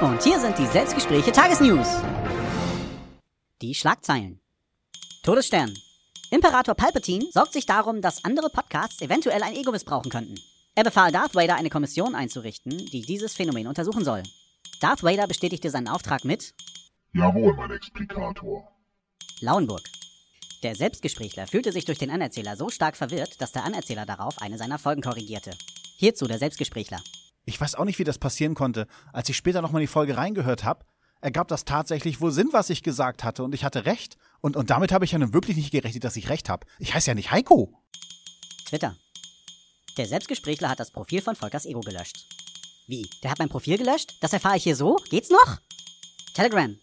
Und hier sind die Selbstgespräche Tagesnews. Die Schlagzeilen. Todesstern. Imperator Palpatine sorgt sich darum, dass andere Podcasts eventuell ein Ego missbrauchen könnten. Er befahl Darth Vader, eine Kommission einzurichten, die dieses Phänomen untersuchen soll. Darth Vader bestätigte seinen Auftrag mit Jawohl, mein Explikator. Lauenburg. Der Selbstgesprächler fühlte sich durch den Anerzähler so stark verwirrt, dass der Anerzähler darauf eine seiner Folgen korrigierte. Hierzu der Selbstgesprächler. Ich weiß auch nicht, wie das passieren konnte. Als ich später nochmal die Folge reingehört habe, ergab das tatsächlich wohl Sinn, was ich gesagt hatte, und ich hatte recht. Und, und damit habe ich ja nun wirklich nicht gerechnet, dass ich recht habe. Ich heiße ja nicht Heiko. Twitter. Der Selbstgesprächler hat das Profil von Volkers Ego gelöscht. Wie? Der hat mein Profil gelöscht? Das erfahre ich hier so? Geht's noch? Telegram.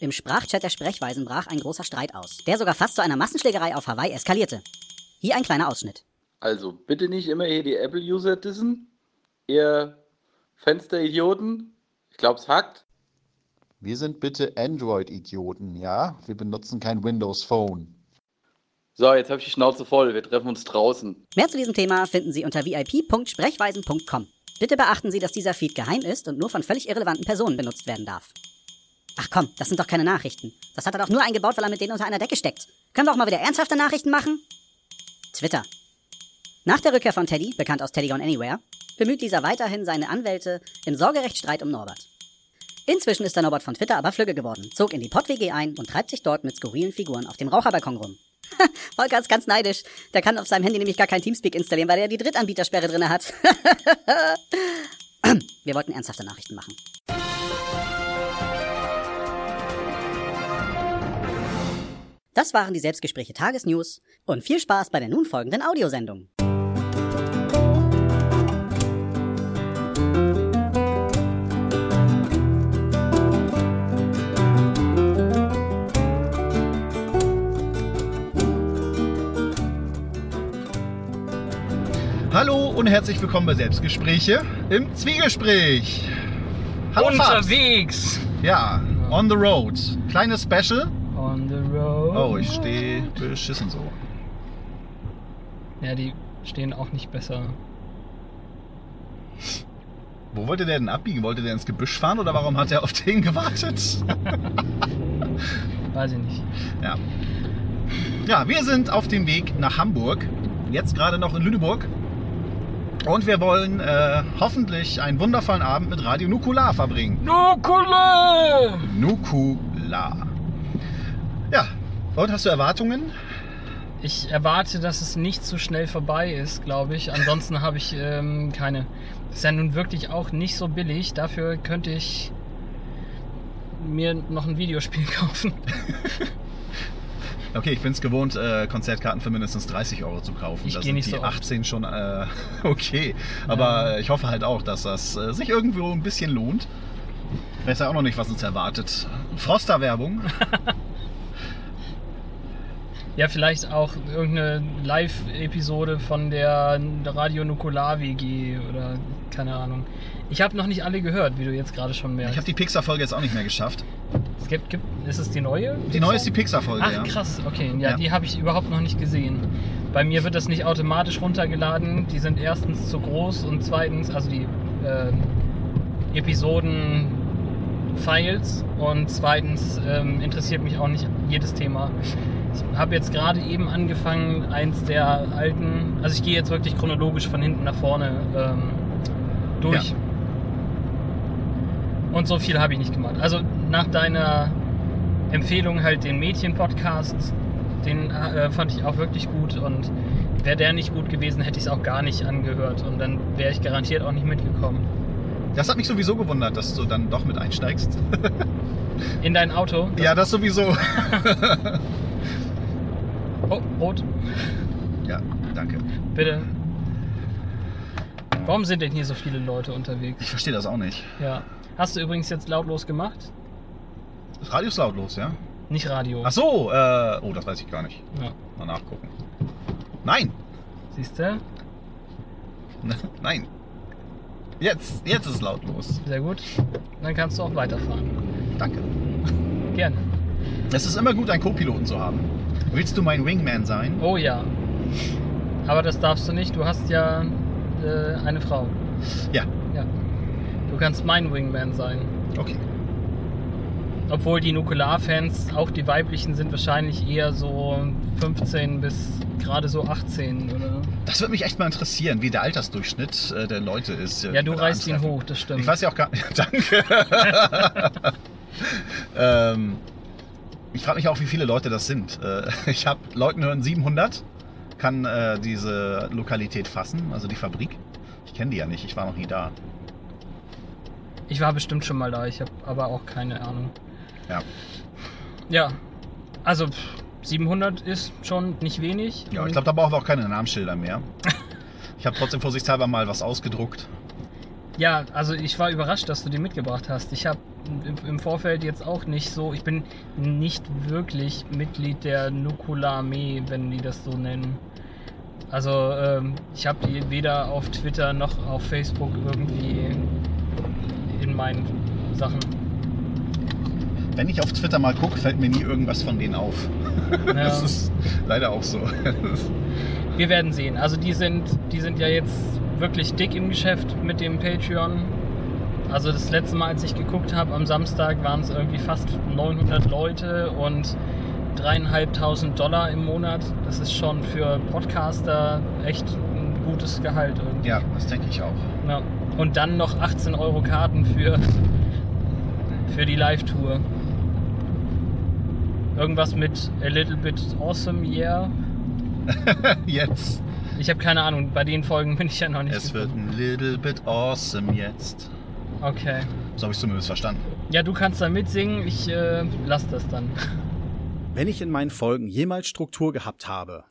Im Sprachchat der Sprechweisen brach ein großer Streit aus, der sogar fast zu einer Massenschlägerei auf Hawaii eskalierte. Hier ein kleiner Ausschnitt. Also bitte nicht immer hier die Apple-User dissen. Ihr Fensteridioten. Ich glaub's hackt. Wir sind bitte Android-Idioten, ja? Wir benutzen kein Windows Phone. So, jetzt habe ich die Schnauze voll. Wir treffen uns draußen. Mehr zu diesem Thema finden Sie unter vip.sprechweisen.com. Bitte beachten Sie, dass dieser Feed geheim ist und nur von völlig irrelevanten Personen benutzt werden darf. Ach komm, das sind doch keine Nachrichten. Das hat er doch nur eingebaut, weil er mit denen unter einer Decke steckt. Können wir auch mal wieder ernsthafte Nachrichten machen? Twitter. Nach der Rückkehr von Teddy, bekannt aus Teddy Gone Anywhere, bemüht dieser weiterhin seine Anwälte im Sorgerechtsstreit um Norbert. Inzwischen ist der Norbert von Twitter aber flügge geworden, zog in die Pott-WG ein und treibt sich dort mit skurrilen Figuren auf dem Raucherbalkon rum. Volker ist ganz neidisch. Der kann auf seinem Handy nämlich gar kein Teamspeak installieren, weil er die Drittanbietersperre drinne hat. Wir wollten ernsthafte Nachrichten machen. Das waren die Selbstgespräche Tagesnews und viel Spaß bei der nun folgenden Audiosendung. Hallo und herzlich willkommen bei Selbstgespräche im Zwiegespräch. Hallo Unterwegs. Fabs. Ja, on the road. Kleines Special. On the road. Oh, ich stehe beschissen so. Ja, die stehen auch nicht besser. Wo wollte der denn abbiegen? Wollte der ins Gebüsch fahren oder warum hat er auf den gewartet? Weiß ich nicht. Ja. Ja, wir sind auf dem Weg nach Hamburg. Jetzt gerade noch in Lüneburg. Und wir wollen äh, hoffentlich einen wundervollen Abend mit Radio Nukular verbringen. Nukule! Nukular. Ja, und hast du Erwartungen? Ich erwarte, dass es nicht so schnell vorbei ist, glaube ich. Ansonsten habe ich ähm, keine. Ist ja nun wirklich auch nicht so billig. Dafür könnte ich mir noch ein Videospiel kaufen. Okay, ich bin es gewohnt, äh, Konzertkarten für mindestens 30 Euro zu kaufen. Ich da sind nicht die so oft. 18 schon äh, okay. Aber ich hoffe halt auch, dass das äh, sich irgendwo ein bisschen lohnt. Ich weiß ja auch noch nicht, was uns erwartet. Froster-Werbung. Ja, vielleicht auch irgendeine Live-Episode von der Radio Nukular WG oder keine Ahnung. Ich habe noch nicht alle gehört, wie du jetzt gerade schon merkst. Ich habe die Pixar-Folge jetzt auch nicht mehr geschafft. Gibt, gibt, ist es die neue? Die neue ist die Pixar-Folge, Ach ja. krass, okay. Ja, Ja. die habe ich überhaupt noch nicht gesehen. Bei mir wird das nicht automatisch runtergeladen. Die sind erstens zu groß und zweitens, also die äh, Episoden-Files und zweitens ähm, interessiert mich auch nicht jedes Thema. Ich habe jetzt gerade eben angefangen, eins der alten, also ich gehe jetzt wirklich chronologisch von hinten nach vorne ähm, durch. Ja. Und so viel habe ich nicht gemacht. Also nach deiner Empfehlung halt den Mädchen-Podcast, den äh, fand ich auch wirklich gut und wäre der nicht gut gewesen, hätte ich es auch gar nicht angehört und dann wäre ich garantiert auch nicht mitgekommen. Das hat mich sowieso gewundert, dass du dann doch mit einsteigst. In dein Auto? Das- ja, das sowieso. Oh, rot, ja, danke. bitte. Warum sind denn hier so viele Leute unterwegs? Ich verstehe das auch nicht. Ja. Hast du übrigens jetzt lautlos gemacht? Das Radio ist lautlos, ja? Nicht Radio. Ach so, äh, oh, das weiß ich gar nicht. Ja. Mal nachgucken. Nein, Siehst du? nein. Jetzt, jetzt ist es lautlos. Sehr gut. Dann kannst du auch weiterfahren. Danke. Gerne. Es ist immer gut, einen Co-Piloten zu haben. Willst du mein Wingman sein? Oh ja. Aber das darfst du nicht. Du hast ja äh, eine Frau. Ja. Ja. Du kannst mein Wingman sein. Okay. Obwohl die Nukular-Fans, auch die weiblichen, sind wahrscheinlich eher so 15 bis gerade so 18, oder? Das würde mich echt mal interessieren, wie der Altersdurchschnitt äh, der Leute ist. Ja, du reißt ihn hoch, das stimmt. Ich weiß ja auch gar nicht. Danke. ähm, ich frage mich auch, wie viele Leute das sind. Äh, ich habe Leuten hören 700, kann äh, diese Lokalität fassen, also die Fabrik. Ich kenne die ja nicht, ich war noch nie da. Ich war bestimmt schon mal da, ich habe aber auch keine Ahnung. Ja. Ja, also pff, 700 ist schon nicht wenig. Ja, ich glaube, da brauchen wir auch keine Namensschilder mehr. Ich habe trotzdem vorsichtshalber mal was ausgedruckt. Ja, also ich war überrascht, dass du die mitgebracht hast. Ich habe im, Vorfeld jetzt auch nicht so, ich bin nicht wirklich Mitglied der Nukula-Armee, wenn die das so nennen. Also ähm, ich habe die weder auf Twitter noch auf Facebook irgendwie in meinen Sachen. Wenn ich auf Twitter mal gucke, fällt mir nie irgendwas von denen auf. Ja. Das ist leider auch so. Wir werden sehen. Also die sind, die sind ja jetzt wirklich dick im Geschäft mit dem Patreon. Also das letzte Mal, als ich geguckt habe, am Samstag waren es irgendwie fast 900 Leute und dreieinhalbtausend Dollar im Monat. Das ist schon für Podcaster echt ein gutes Gehalt irgendwie. Ja, das denke ich auch. Ja. Und dann noch 18 Euro Karten für, für die Live-Tour. Irgendwas mit A Little Bit Awesome Yeah. Jetzt. Ich habe keine Ahnung, bei den Folgen bin ich ja noch nicht. Es wird gekommen. ein little bit awesome jetzt. Okay. So habe ich zumindest verstanden. Ja, du kannst da mitsingen, ich äh, lass das dann. Wenn ich in meinen Folgen jemals Struktur gehabt habe,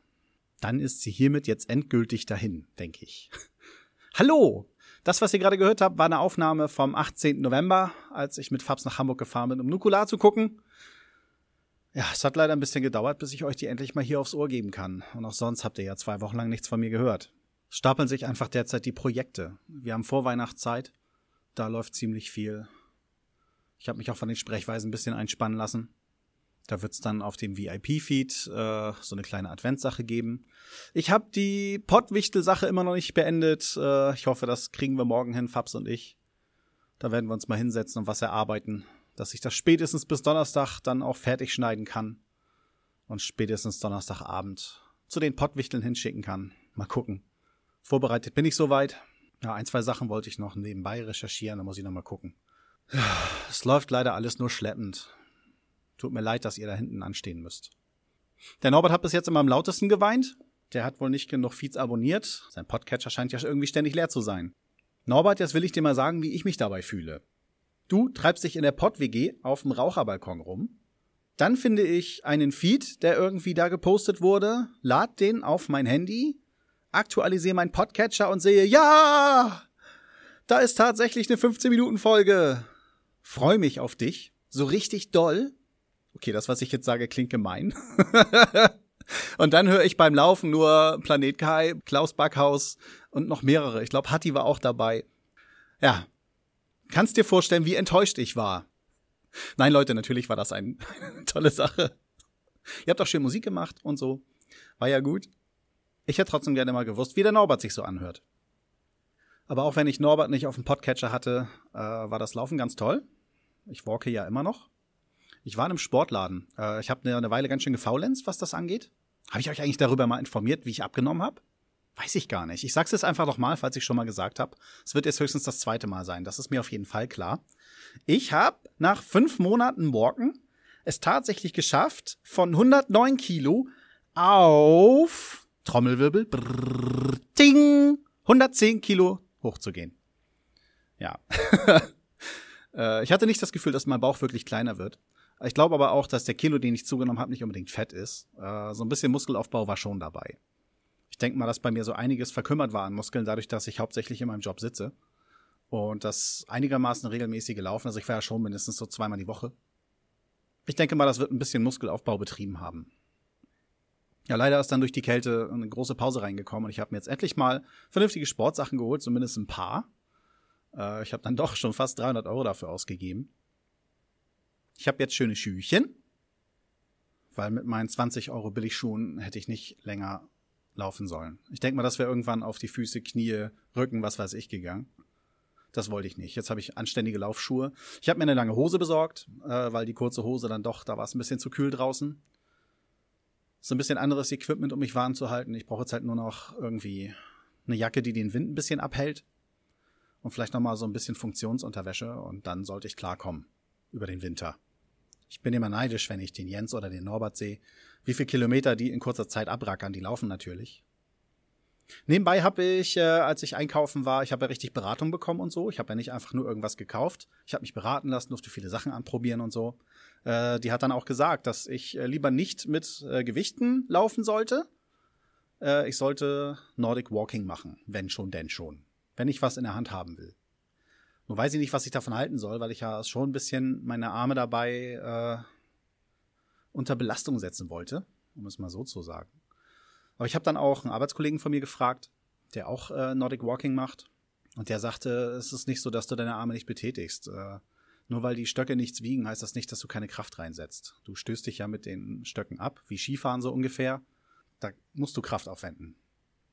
dann ist sie hiermit jetzt endgültig dahin, denke ich. Hallo! Das, was ihr gerade gehört habt, war eine Aufnahme vom 18. November, als ich mit Fabs nach Hamburg gefahren bin, um Nukular zu gucken. Ja, es hat leider ein bisschen gedauert, bis ich euch die endlich mal hier aufs Ohr geben kann. Und auch sonst habt ihr ja zwei Wochen lang nichts von mir gehört. Stapeln sich einfach derzeit die Projekte. Wir haben Vorweihnachtszeit. Da läuft ziemlich viel. Ich habe mich auch von den Sprechweisen ein bisschen einspannen lassen. Da wird's dann auf dem VIP-Feed äh, so eine kleine Adventssache geben. Ich habe die Pottwichtel-Sache immer noch nicht beendet. Äh, ich hoffe, das kriegen wir morgen hin, Fabs und ich. Da werden wir uns mal hinsetzen und was erarbeiten, dass ich das spätestens bis Donnerstag dann auch fertig schneiden kann und spätestens Donnerstagabend zu den Pottwichteln hinschicken kann. Mal gucken. Vorbereitet bin ich soweit. Ja, ein, zwei Sachen wollte ich noch nebenbei recherchieren, da muss ich noch mal gucken. Es läuft leider alles nur schleppend. Tut mir leid, dass ihr da hinten anstehen müsst. Der Norbert hat bis jetzt immer am lautesten geweint. Der hat wohl nicht genug Feeds abonniert. Sein Podcatcher scheint ja irgendwie ständig leer zu sein. Norbert, jetzt will ich dir mal sagen, wie ich mich dabei fühle. Du treibst dich in der Pod-WG auf dem Raucherbalkon rum. Dann finde ich einen Feed, der irgendwie da gepostet wurde, lad den auf mein Handy, aktualisiere meinen Podcatcher und sehe, ja, da ist tatsächlich eine 15-Minuten-Folge. Freu mich auf dich. So richtig doll. Okay, das, was ich jetzt sage, klingt gemein. und dann höre ich beim Laufen nur Planet Kai, Klaus Backhaus und noch mehrere. Ich glaube, Hatti war auch dabei. Ja. Kannst dir vorstellen, wie enttäuscht ich war. Nein, Leute, natürlich war das ein, eine tolle Sache. Ihr habt auch schön Musik gemacht und so. War ja gut. Ich hätte trotzdem gerne mal gewusst, wie der Norbert sich so anhört. Aber auch wenn ich Norbert nicht auf dem Podcatcher hatte, äh, war das Laufen ganz toll. Ich walke ja immer noch. Ich war in einem Sportladen. Äh, ich habe eine, eine Weile ganz schön gefaulenzt, was das angeht. Habe ich euch eigentlich darüber mal informiert, wie ich abgenommen habe? Weiß ich gar nicht. Ich sag's jetzt einfach noch mal, falls ich schon mal gesagt habe. Es wird jetzt höchstens das zweite Mal sein. Das ist mir auf jeden Fall klar. Ich habe nach fünf Monaten Walken es tatsächlich geschafft, von 109 Kilo auf Trommelwirbel, brrr, ding, 110 Kilo hochzugehen. Ja. Äh, ich hatte nicht das Gefühl, dass mein Bauch wirklich kleiner wird. Ich glaube aber auch, dass der Kilo, den ich zugenommen habe, nicht unbedingt Fett ist. Äh, so ein bisschen Muskelaufbau war schon dabei. Ich denke mal, dass bei mir so einiges verkümmert war an Muskeln, dadurch, dass ich hauptsächlich in meinem Job sitze. Und das einigermaßen regelmäßig gelaufen. Also ich war ja schon mindestens so zweimal die Woche. Ich denke mal, das wird ein bisschen Muskelaufbau betrieben haben. Ja, leider ist dann durch die Kälte eine große Pause reingekommen und ich habe mir jetzt endlich mal vernünftige Sportsachen geholt, zumindest ein paar. Äh, ich habe dann doch schon fast 300 Euro dafür ausgegeben. Ich habe jetzt schöne Schüchen, weil mit meinen 20 Euro Billigschuhen hätte ich nicht länger laufen sollen. Ich denke mal, das wäre irgendwann auf die Füße, Knie, Rücken, was weiß ich gegangen. Das wollte ich nicht. Jetzt habe ich anständige Laufschuhe. Ich habe mir eine lange Hose besorgt, äh, weil die kurze Hose dann doch, da war es ein bisschen zu kühl draußen. So ein bisschen anderes Equipment, um mich warm zu halten. Ich brauche jetzt halt nur noch irgendwie eine Jacke, die den Wind ein bisschen abhält. Und vielleicht nochmal so ein bisschen Funktionsunterwäsche und dann sollte ich klarkommen über den Winter. Ich bin immer neidisch, wenn ich den Jens oder den Norbert sehe. Wie viele Kilometer die in kurzer Zeit abrackern, die laufen natürlich. Nebenbei habe ich, äh, als ich einkaufen war, ich habe ja richtig Beratung bekommen und so. Ich habe ja nicht einfach nur irgendwas gekauft. Ich habe mich beraten lassen, durfte viele Sachen anprobieren und so. Äh, die hat dann auch gesagt, dass ich äh, lieber nicht mit äh, Gewichten laufen sollte. Äh, ich sollte Nordic Walking machen, wenn schon, denn schon. Wenn ich was in der Hand haben will. Nur weiß ich nicht, was ich davon halten soll, weil ich ja schon ein bisschen meine Arme dabei äh, unter Belastung setzen wollte, um es mal so zu sagen. Aber ich habe dann auch einen Arbeitskollegen von mir gefragt, der auch äh, Nordic Walking macht. Und der sagte, es ist nicht so, dass du deine Arme nicht betätigst. Äh, nur weil die Stöcke nichts wiegen, heißt das nicht, dass du keine Kraft reinsetzt. Du stößt dich ja mit den Stöcken ab, wie Skifahren so ungefähr. Da musst du Kraft aufwenden.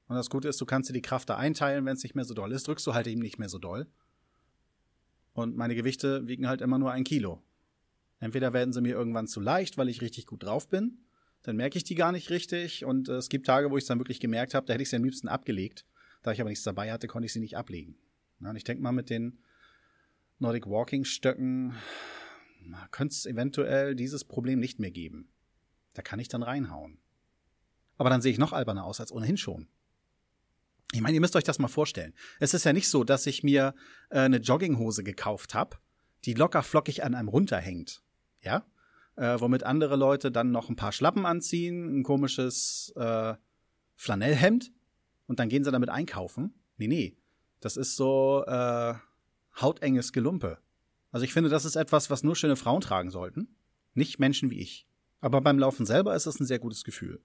Und das Gute ist, du kannst dir die Kraft da einteilen, wenn es nicht mehr so doll ist. Drückst du halt eben nicht mehr so doll. Und meine Gewichte wiegen halt immer nur ein Kilo. Entweder werden sie mir irgendwann zu leicht, weil ich richtig gut drauf bin, dann merke ich die gar nicht richtig. Und äh, es gibt Tage, wo ich es dann wirklich gemerkt habe, da hätte ich sie am liebsten abgelegt. Da ich aber nichts dabei hatte, konnte ich sie nicht ablegen. Ja, und ich denke mal, mit den Nordic Walking Stöcken könnte es eventuell dieses Problem nicht mehr geben. Da kann ich dann reinhauen. Aber dann sehe ich noch alberner aus als ohnehin schon. Ich meine, ihr müsst euch das mal vorstellen. Es ist ja nicht so, dass ich mir äh, eine Jogginghose gekauft habe, die locker flockig an einem runterhängt. Ja? äh, womit andere Leute dann noch ein paar Schlappen anziehen, ein komisches äh, Flanellhemd und dann gehen sie damit einkaufen. Nee, nee. Das ist so äh, hautenges Gelumpe. Also ich finde, das ist etwas, was nur schöne Frauen tragen sollten, nicht Menschen wie ich. Aber beim Laufen selber ist es ein sehr gutes Gefühl.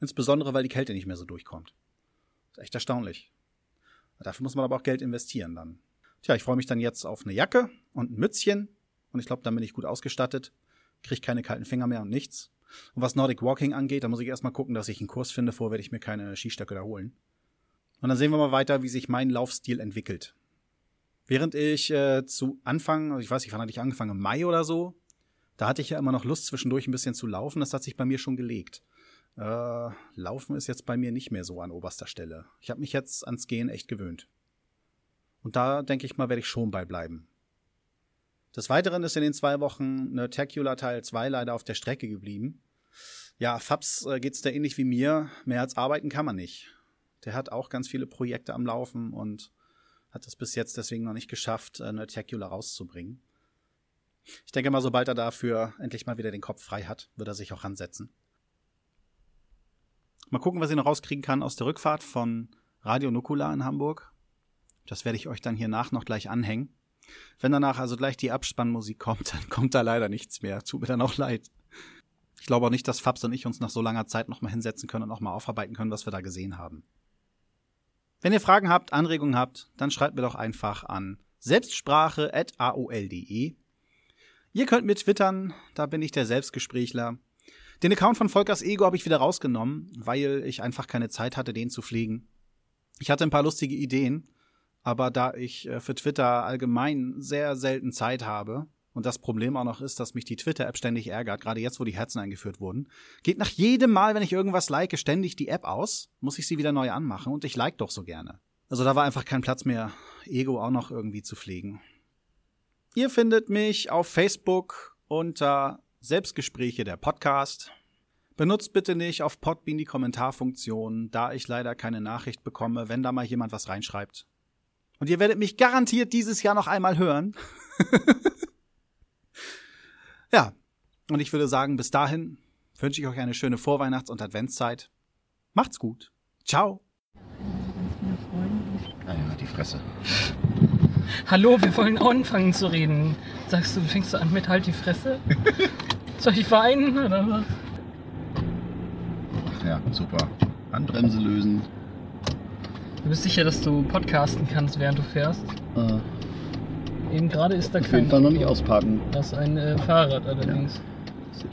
Insbesondere, weil die Kälte nicht mehr so durchkommt. Echt erstaunlich. Dafür muss man aber auch Geld investieren dann. Tja, ich freue mich dann jetzt auf eine Jacke und ein Mützchen und ich glaube, dann bin ich gut ausgestattet kriege keine kalten Finger mehr und nichts. Und was Nordic Walking angeht, da muss ich erstmal gucken, dass ich einen Kurs finde, vorher werde ich mir keine Skistöcke da holen. Und dann sehen wir mal weiter, wie sich mein Laufstil entwickelt. Während ich äh, zu Anfang, also ich weiß nicht, wann hatte ich angefangen, im Mai oder so, da hatte ich ja immer noch Lust, zwischendurch ein bisschen zu laufen. Das hat sich bei mir schon gelegt. Äh, laufen ist jetzt bei mir nicht mehr so an oberster Stelle. Ich habe mich jetzt ans Gehen echt gewöhnt. Und da denke ich mal, werde ich schon beibleiben. Des Weiteren ist in den zwei Wochen eine Tacula Teil 2 leider auf der Strecke geblieben. Ja, Fabs äh, geht's da ähnlich wie mir. Mehr als arbeiten kann man nicht. Der hat auch ganz viele Projekte am Laufen und hat es bis jetzt deswegen noch nicht geschafft, äh, Tacula rauszubringen. Ich denke mal, sobald er dafür endlich mal wieder den Kopf frei hat, wird er sich auch ransetzen. Mal gucken, was ich noch rauskriegen kann aus der Rückfahrt von Radio Nukula in Hamburg. Das werde ich euch dann hier nach noch gleich anhängen. Wenn danach also gleich die Abspannmusik kommt, dann kommt da leider nichts mehr. Tut mir dann auch leid. Ich glaube auch nicht, dass Fabs und ich uns nach so langer Zeit nochmal hinsetzen können und nochmal aufarbeiten können, was wir da gesehen haben. Wenn ihr Fragen habt, Anregungen habt, dann schreibt mir doch einfach an selbstsprache.aol.de. Ihr könnt mir twittern, da bin ich der Selbstgesprächler. Den Account von Volkers Ego habe ich wieder rausgenommen, weil ich einfach keine Zeit hatte, den zu pflegen. Ich hatte ein paar lustige Ideen, aber da ich äh, für Twitter allgemein sehr selten Zeit habe und das Problem auch noch ist, dass mich die Twitter-App ständig ärgert, gerade jetzt, wo die Herzen eingeführt wurden, geht nach jedem Mal, wenn ich irgendwas like, ständig die App aus, muss ich sie wieder neu anmachen und ich like doch so gerne. Also da war einfach kein Platz mehr, Ego auch noch irgendwie zu pflegen. Ihr findet mich auf Facebook unter Selbstgespräche der Podcast. Benutzt bitte nicht auf Podbean die Kommentarfunktion, da ich leider keine Nachricht bekomme, wenn da mal jemand was reinschreibt. Und ihr werdet mich garantiert dieses Jahr noch einmal hören. ja, und ich würde sagen, bis dahin wünsche ich euch eine schöne Vorweihnachts- und Adventszeit. Macht's gut. Ciao. Naja, die Fresse. Hallo, wir wollen anfangen zu reden. Sagst du, fängst du an mit halt die Fresse? Soll ich weinen oder was? Ja, super. Handbremse lösen. Du bist sicher, dass du podcasten kannst, während du fährst? Äh, Eben gerade ist da auf kein. jeden Fall noch nicht ausparken. Das ist ein äh, Fahrrad allerdings. Sicher.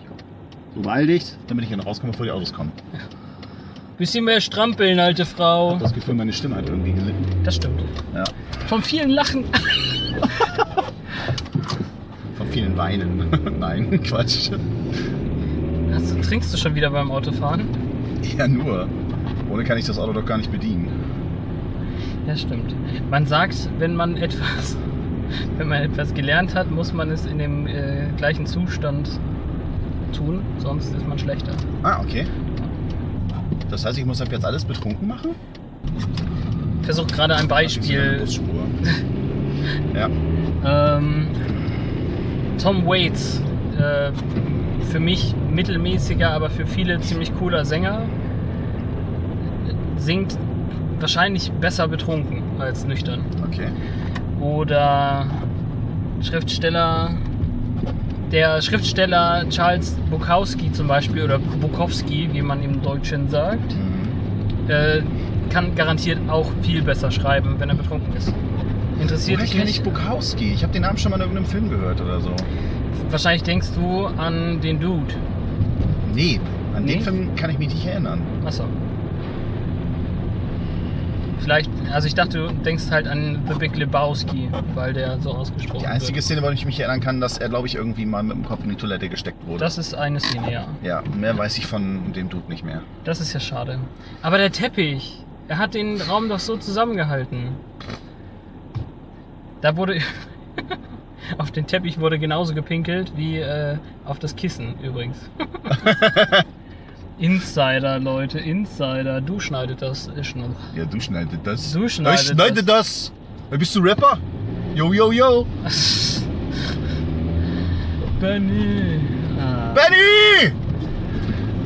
So beeil dich, damit ich dann rauskomme, bevor die Autos kommen. Bisschen mehr strampeln, alte Frau. Das Gefühl, meine Stimme hat irgendwie gelitten. Das stimmt. Ja. Vom vielen Lachen. Von vielen Weinen. Nein, Quatsch. Du, trinkst du schon wieder beim Autofahren? Ja, nur. Ohne kann ich das Auto doch gar nicht bedienen. Ja, stimmt. Man sagt, wenn man etwas, wenn man etwas gelernt hat, muss man es in dem äh, gleichen Zustand tun, sonst ist man schlechter. Ah, okay. Das heißt, ich muss ab jetzt alles betrunken machen? Ich versuche gerade ein Beispiel. Busspur. ja. Ähm, Tom Waits, äh, für mich mittelmäßiger, aber für viele ziemlich cooler Sänger, singt wahrscheinlich besser betrunken als nüchtern. Okay. Oder Schriftsteller, der Schriftsteller Charles Bukowski zum Beispiel, oder Bukowski, wie man im Deutschen sagt, Mhm. äh, kann garantiert auch viel besser schreiben, wenn er betrunken ist. Interessiert Woher dich kenne nicht? ich Bukowski? Ich habe den Namen schon mal in irgendeinem Film gehört oder so. Wahrscheinlich denkst du an den Dude. Nee, an Nee? den Film kann ich mich nicht erinnern. Achso. Vielleicht, also ich dachte, du denkst halt an The Big Lebowski, weil der so ausgesprochen Die einzige wird. Szene, wo ich mich erinnern kann, dass er, glaube ich, irgendwie mal mit dem Kopf in die Toilette gesteckt wurde. Das ist eine Szene, ja. ja, mehr weiß ich von dem Dude nicht mehr. Das ist ja schade. Aber der Teppich, er hat den Raum doch so zusammengehalten. Da wurde. auf den Teppich wurde genauso gepinkelt wie äh, auf das Kissen übrigens. Insider, Leute, Insider. Du schneidet das. äh, schn- Ja, du schneidest das. Du schneidest ich schneide das. Bist du Rapper? Yo, yo, yo. Benny. Ah. Benny!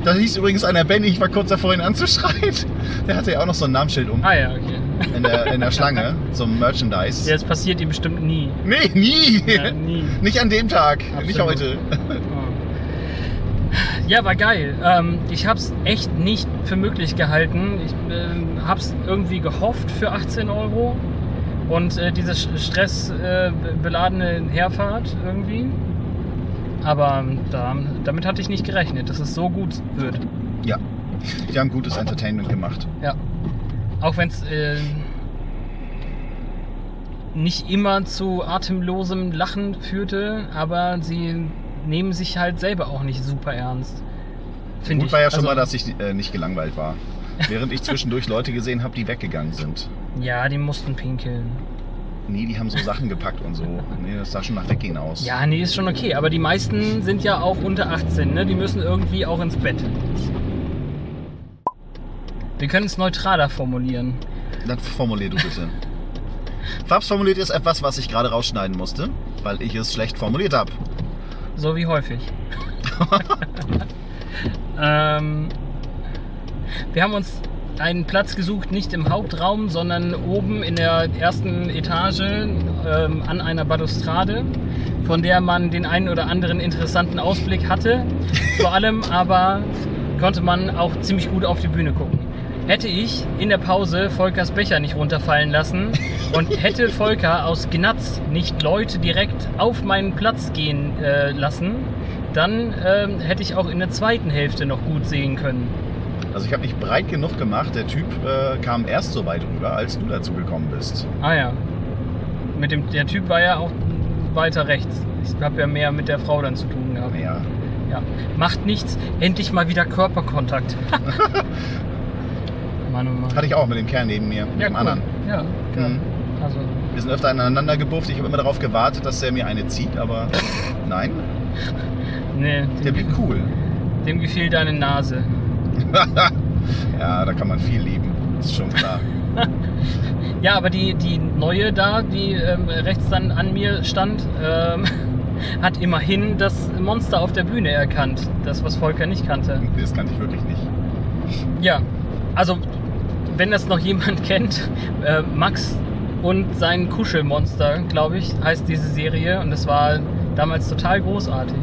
Da hieß übrigens einer Benny, ich war kurz davor, ihn anzuschreien. Der hatte ja auch noch so ein Namensschild um ah ja, okay. in der, in der Schlange zum Merchandise. Ja, das passiert ihm bestimmt nie. Nee, nie! Ja, nie. Nicht an dem Tag, nicht Absolut. heute. Ja, war geil. Ähm, ich habe es echt nicht für möglich gehalten. Ich ähm, habe es irgendwie gehofft für 18 Euro. Und äh, diese stressbeladene Herfahrt irgendwie. Aber ähm, da, damit hatte ich nicht gerechnet, dass es so gut wird. Ja, die haben gutes Entertainment gemacht. Ja. Auch wenn es äh, nicht immer zu atemlosem Lachen führte, aber sie nehmen sich halt selber auch nicht super ernst. Gut ich. war ja schon Also, mal, dass ich äh, nicht gelangweilt war. Während ich zwischendurch Leute gesehen habe, die weggegangen sind. Ja, die mussten pinkeln. Nee, die haben so Sachen gepackt und so. Nee, das sah schon nach Weggehen aus. Ja, nee, ist schon okay. Aber die meisten sind ja auch unter 18, ne? Die müssen irgendwie auch ins Bett. Wir können es neutraler formulieren. Dann formulier du bitte. Fabs formuliert ist etwas, was ich gerade rausschneiden musste, weil ich es schlecht formuliert habe. So wie häufig. ähm, wir haben uns einen Platz gesucht, nicht im Hauptraum, sondern oben in der ersten Etage ähm, an einer Balustrade, von der man den einen oder anderen interessanten Ausblick hatte. Vor allem aber konnte man auch ziemlich gut auf die Bühne gucken. Hätte ich in der Pause Volkers Becher nicht runterfallen lassen und hätte Volker aus Gnatz nicht Leute direkt auf meinen Platz gehen äh, lassen, dann ähm, hätte ich auch in der zweiten Hälfte noch gut sehen können. Also ich habe mich breit genug gemacht. Der Typ äh, kam erst so weit rüber, als du dazu gekommen bist. Ah ja. Mit dem, der Typ war ja auch weiter rechts. Ich habe ja mehr mit der Frau dann zu tun gehabt. Ja. Ja. Macht nichts, endlich mal wieder Körperkontakt. Oh Mann. Hatte ich auch mit dem Kerl neben mir, mit ja, dem cool. anderen. Ja, geil. Mhm. Also, Wir sind öfter aneinander gebufft. Ich habe immer darauf gewartet, dass er mir eine zieht, aber nein, nee, der blieb cool. dem gefiel deine Nase. ja, da kann man viel lieben. Ist schon klar. Ja, aber die, die neue da, die ähm, rechts dann an mir stand, ähm, hat immerhin das Monster auf der Bühne erkannt. Das, was Volker nicht kannte. Das kann ich wirklich nicht. Ja, also wenn das noch jemand kennt, äh, Max und sein Kuschelmonster, glaube ich, heißt diese Serie und das war damals total großartig.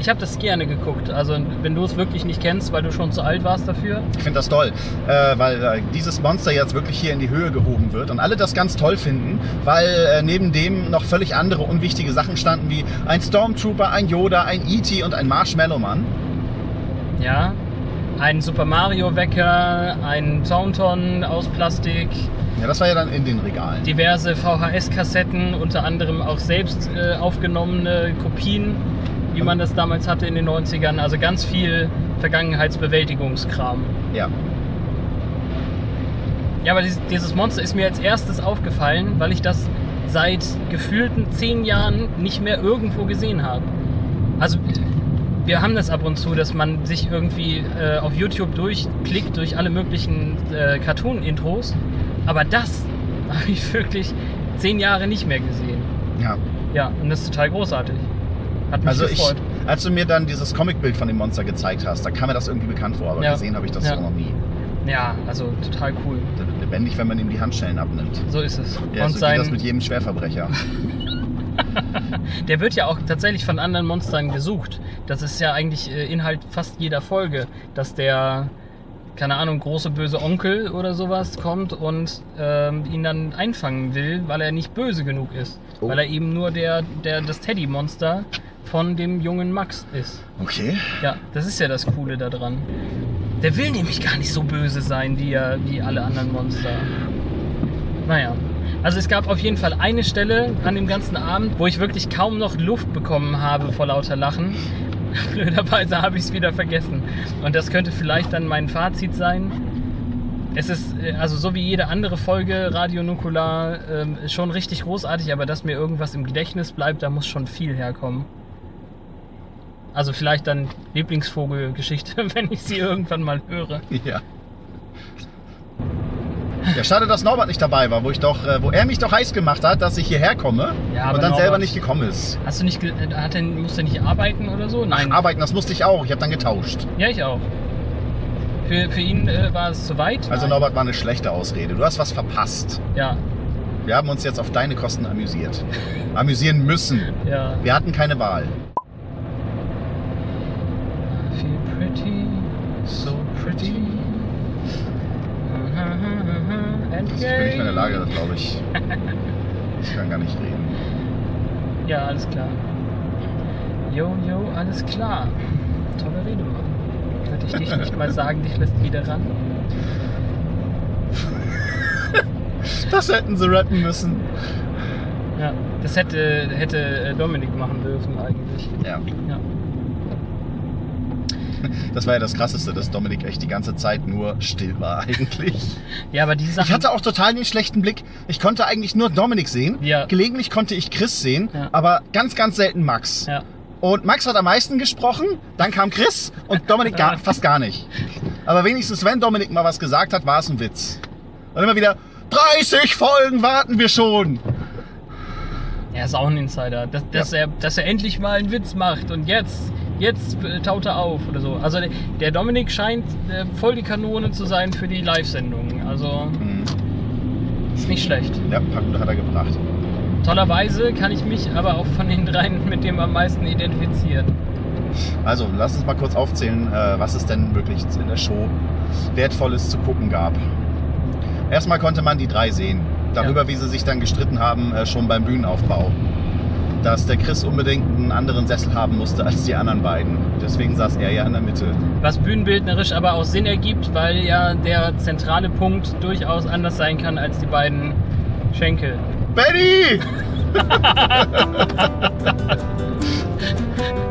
Ich habe das gerne geguckt. Also wenn du es wirklich nicht kennst, weil du schon zu alt warst dafür. Ich finde das toll, äh, weil äh, dieses Monster jetzt wirklich hier in die Höhe gehoben wird und alle das ganz toll finden, weil äh, neben dem noch völlig andere unwichtige Sachen standen, wie ein Stormtrooper, ein Yoda, ein E.T. und ein Marshmallow Mann. Ja. Ein Super Mario Wecker, ein Taunton aus Plastik, Ja, das war ja dann in den Regalen. diverse VHS-Kassetten, unter anderem auch selbst äh, aufgenommene Kopien, wie man das damals hatte in den 90ern. Also ganz viel Vergangenheitsbewältigungskram. Ja. Ja, aber dieses, dieses Monster ist mir als erstes aufgefallen, weil ich das seit gefühlten zehn Jahren nicht mehr irgendwo gesehen habe. Also wir haben das ab und zu, dass man sich irgendwie äh, auf YouTube durchklickt durch alle möglichen äh, Cartoon-Intros. Aber das habe ich wirklich zehn Jahre nicht mehr gesehen. Ja. Ja, und das ist total großartig. Hat mich Also ich, gefreut. als du mir dann dieses Comicbild von dem Monster gezeigt hast, da kam mir das irgendwie bekannt vor, aber Ja. gesehen habe ich das Ja. so noch nie. Ja, also total cool. Lebendig, wenn man ihm die Handschellen abnimmt. So ist es. Ja, und so sein, geht das mit jedem Schwerverbrecher. Der wird ja auch tatsächlich von anderen Monstern gesucht. Das ist ja eigentlich äh, Inhalt fast jeder Folge, dass der, keine Ahnung, große böse Onkel oder sowas kommt und ähm, ihn dann einfangen will, weil er nicht böse genug ist. Oh. Weil er eben nur der, der, das Teddy-Monster von dem jungen Max ist. Okay. Ja, das ist ja das Coole daran. Der will nämlich gar nicht so böse sein wie, er, wie alle anderen Monster. Naja. Also es gab auf jeden Fall eine Stelle an dem ganzen Abend, wo ich wirklich kaum noch Luft bekommen habe vor lauter Lachen. Blöderweise habe ich es wieder vergessen. Und das könnte vielleicht dann mein Fazit sein. Es ist äh, also so wie jede andere Folge Radio Nukular ähm, schon richtig großartig, aber dass mir irgendwas im Gedächtnis bleibt, da muss schon viel herkommen. Also vielleicht dann Lieblingsvogelgeschichte, wenn ich sie irgendwann mal höre. Ja. Ja, schade, dass Norbert nicht dabei war, wo ich doch, äh, wo er mich doch heiß gemacht hat, dass ich hierher komme Ja, aber und dann Norbert- selber nicht gekommen ist. Hast du nicht, äh, hat er, musste nicht arbeiten oder so? Ach, arbeiten, das musste ich auch. Ich habe dann getauscht. Ja, ich auch. Für, für ihn äh, war es zu weit. Also Nein. Norbert war eine schlechte Ausrede. Du hast was verpasst. Ja, Wir haben uns jetzt auf deine Kosten amüsiert. Amüsieren müssen. ja. Wir hatten keine Wahl. I feel pretty, so pretty. Ich bin nicht mehr in der Lage, das glaube ich. Ich kann gar nicht reden. Ja, alles klar. Jo, jo, alles klar. Tolle Rede, Mann. Könnte ich dich nicht mal sagen, dich lässt wieder ran? Das hätten sie rappen müssen. Ja, das hätte, hätte äh, Dominik machen dürfen eigentlich. Ja. Ja. Das war ja das Krasseste, dass Dominik echt die ganze Zeit nur still war eigentlich. Ja, aber die Sachen. Ich hatte auch total den schlechten Blick. Ich konnte eigentlich nur Dominik sehen. Ja. Gelegentlich konnte ich Chris sehen, Ja. aber ganz, ganz selten Max. Ja. Und Max hat am meisten gesprochen, dann kam Chris und Dominik gar, fast gar nicht. Aber wenigstens, wenn Dominik mal was gesagt hat, war es ein Witz. Und immer wieder, 30 Folgen warten wir schon. Er ist auch ein Insider. Dass, dass, er, dass er endlich mal einen Witz macht und jetzt, jetzt äh, taut er auf oder so. Also der, Dominik scheint äh, voll die Kanone zu sein für die Live-Sendungen. Also Mhm. ist nicht schlecht. Ja, Packung hat er gebracht. Tollerweise kann ich mich aber auch von den dreien mit dem am meisten identifizieren. Also, lass uns mal kurz aufzählen, äh, was es denn wirklich in der Show Wertvolles zu gucken gab. Erstmal konnte man die drei sehen. Darüber, wie sie sich dann gestritten haben, schon beim Bühnenaufbau dass der Chris unbedingt einen anderen Sessel haben musste als die anderen beiden. Deswegen saß er ja in der Mitte. Was bühnenbildnerisch aber auch Sinn ergibt, weil ja der zentrale Punkt durchaus anders sein kann als die beiden Schenkel. Benny!